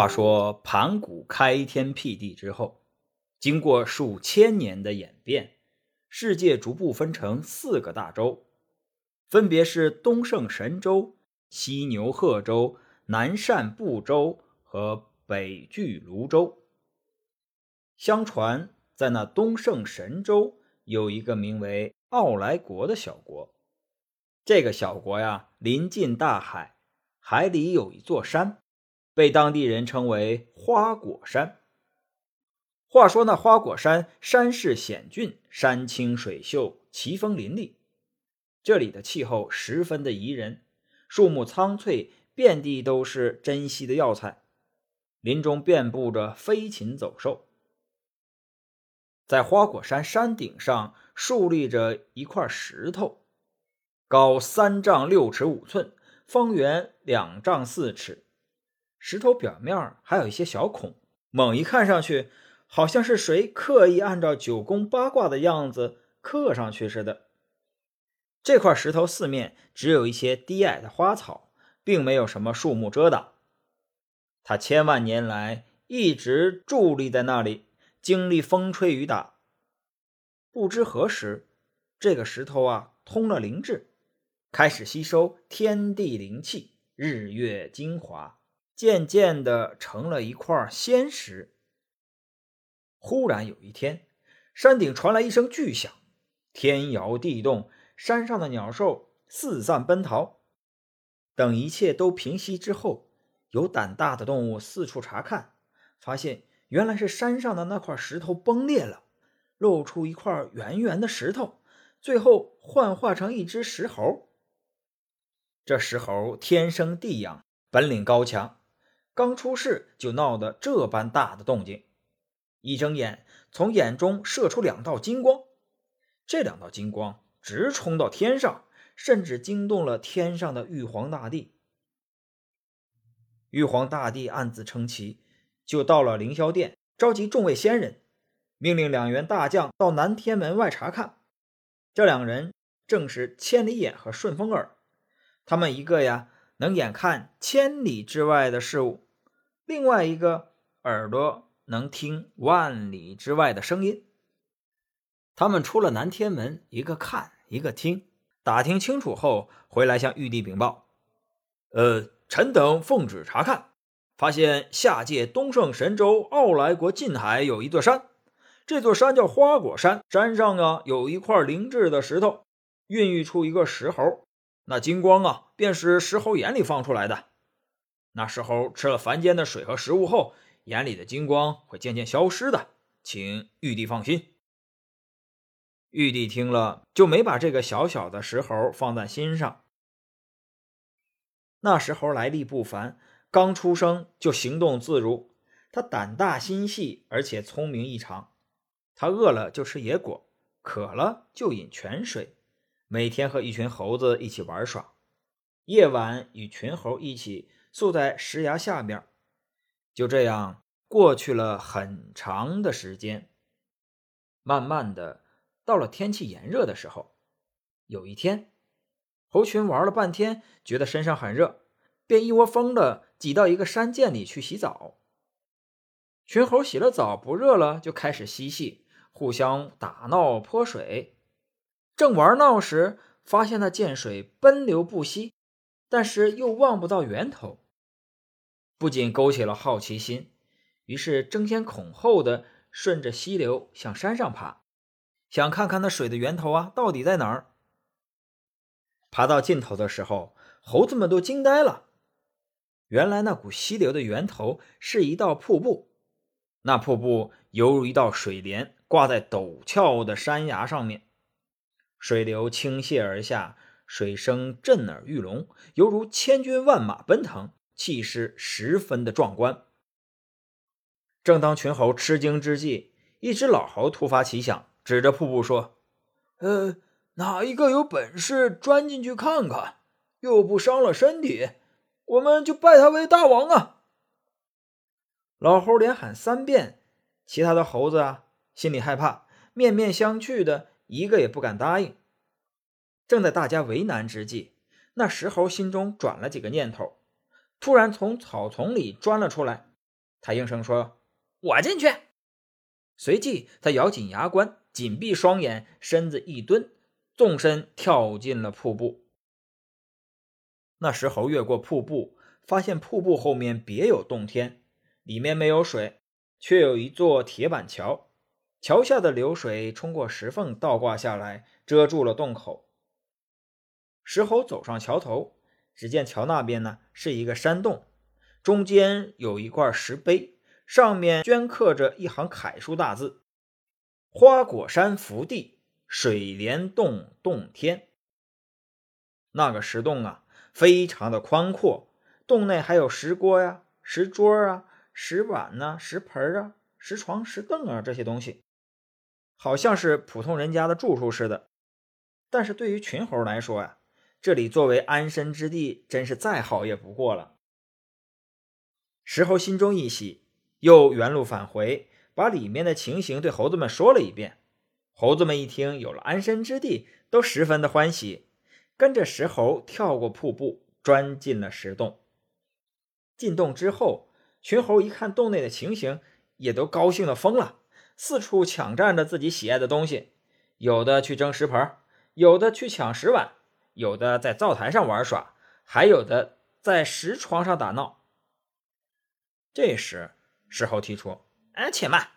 话说盘古开天辟地之后，经过数千年的演变，世界逐步分成四个大洲，分别是东胜神州、西牛贺州、南赡部洲和北俱泸州。相传，在那东胜神州有一个名为奥来国的小国，这个小国呀，临近大海，海里有一座山。被当地人称为花果山。话说那花果山山势险峻，山清水秀，奇峰林立，这里的气候十分的宜人，树木苍翠，遍地都是珍稀的药材，林中遍布着飞禽走兽。在花果山山顶上竖立着一块石头，高三丈六尺五寸，方圆两丈四尺。石头表面还有一些小孔，猛一看上去，好像是谁刻意按照九宫八卦的样子刻上去似的。这块石头四面只有一些低矮的花草，并没有什么树木遮挡。它千万年来一直伫立在那里，经历风吹雨打。不知何时，这个石头啊通了灵智，开始吸收天地灵气、日月精华。渐渐的成了一块仙石。忽然有一天，山顶传来一声巨响，天摇地动，山上的鸟兽四散奔逃。等一切都平息之后，有胆大的动物四处查看，发现原来是山上的那块石头崩裂了，露出一块圆圆的石头，最后幻化成一只石猴。这石猴天生地养，本领高强。刚出世就闹得这般大的动静，一睁眼，从眼中射出两道金光，这两道金光直冲到天上，甚至惊动了天上的玉皇大帝。玉皇大帝暗自称奇，就到了凌霄殿，召集众位仙人，命令两员大将到南天门外查看。这两人正是千里眼和顺风耳，他们一个呀能眼看千里之外的事物。另外一个耳朵能听万里之外的声音。他们出了南天门，一个看，一个听，打听清楚后，回来向玉帝禀报：“呃，臣等奉旨查看，发现下界东胜神州傲来国近海有一座山，这座山叫花果山，山上啊有一块灵质的石头，孕育出一个石猴，那金光啊便是石猴眼里放出来的。”那时候吃了凡间的水和食物后，眼里的金光会渐渐消失的，请玉帝放心。玉帝听了，就没把这个小小的石猴放在心上。那石猴来历不凡，刚出生就行动自如，他胆大心细，而且聪明异常。他饿了就吃野果，渴了就饮泉水，每天和一群猴子一起玩耍，夜晚与群猴一起。宿在石崖下面，就这样过去了很长的时间。慢慢的，到了天气炎热的时候，有一天，猴群玩了半天，觉得身上很热，便一窝蜂的挤到一个山涧里去洗澡。群猴洗了澡不热了，就开始嬉戏，互相打闹泼水。正玩闹时，发现那涧水奔流不息。但是又望不到源头，不仅勾起了好奇心，于是争先恐后的顺着溪流向山上爬，想看看那水的源头啊到底在哪儿。爬到尽头的时候，猴子们都惊呆了。原来那股溪流的源头是一道瀑布，那瀑布犹如一道水帘挂在陡峭的山崖上面，水流倾泻而下。水声震耳欲聋，犹如千军万马奔腾，气势十分的壮观。正当群猴吃惊之际，一只老猴突发奇想，指着瀑布说：“呃，哪一个有本事钻进去看看，又不伤了身体，我们就拜他为大王啊！”老猴连喊三遍，其他的猴子啊心里害怕，面面相觑的，一个也不敢答应。正在大家为难之际，那石猴心中转了几个念头，突然从草丛里钻了出来，他应声说：“我进去。”随即，他咬紧牙关，紧闭双眼，身子一蹲，纵身跳进了瀑布。那石猴越过瀑布，发现瀑布后面别有洞天，里面没有水，却有一座铁板桥，桥下的流水冲过石缝倒挂下来，遮住了洞口。石猴走上桥头，只见桥那边呢是一个山洞，中间有一块石碑。上面镌刻着一行楷书大字：“花果山福地，水帘洞洞天。”那个石洞啊，非常的宽阔，洞内还有石锅呀、石桌啊、石碗呐、石盆啊、石床、石凳啊这些东西，好像是普通人家的住处似的。但是对于群猴来说呀，这里作为安身之地，真是再好也不过了。石猴心中一喜。又原路返回，把里面的情形对猴子们说了一遍。猴子们一听有了安身之地，都十分的欢喜，跟着石猴跳过瀑布，钻进了石洞。进洞之后，群猴一看洞内的情形，也都高兴的疯了，四处抢占着自己喜爱的东西，有的去争石盆，有的去抢石碗，有的在灶台上玩耍，还有的在石床上打闹。这时，石猴提出：“哎，且慢！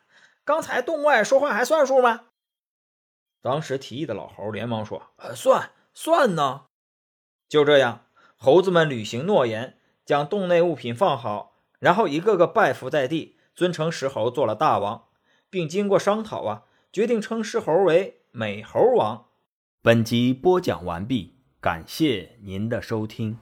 刚才洞外说话还算数吗？”当时提议的老猴连忙说：“呃，算算呢。”就这样，猴子们履行诺言，将洞内物品放好，然后一个个拜伏在地，尊称石猴做了大王，并经过商讨啊，决定称石猴为美猴王。本集播讲完毕，感谢您的收听。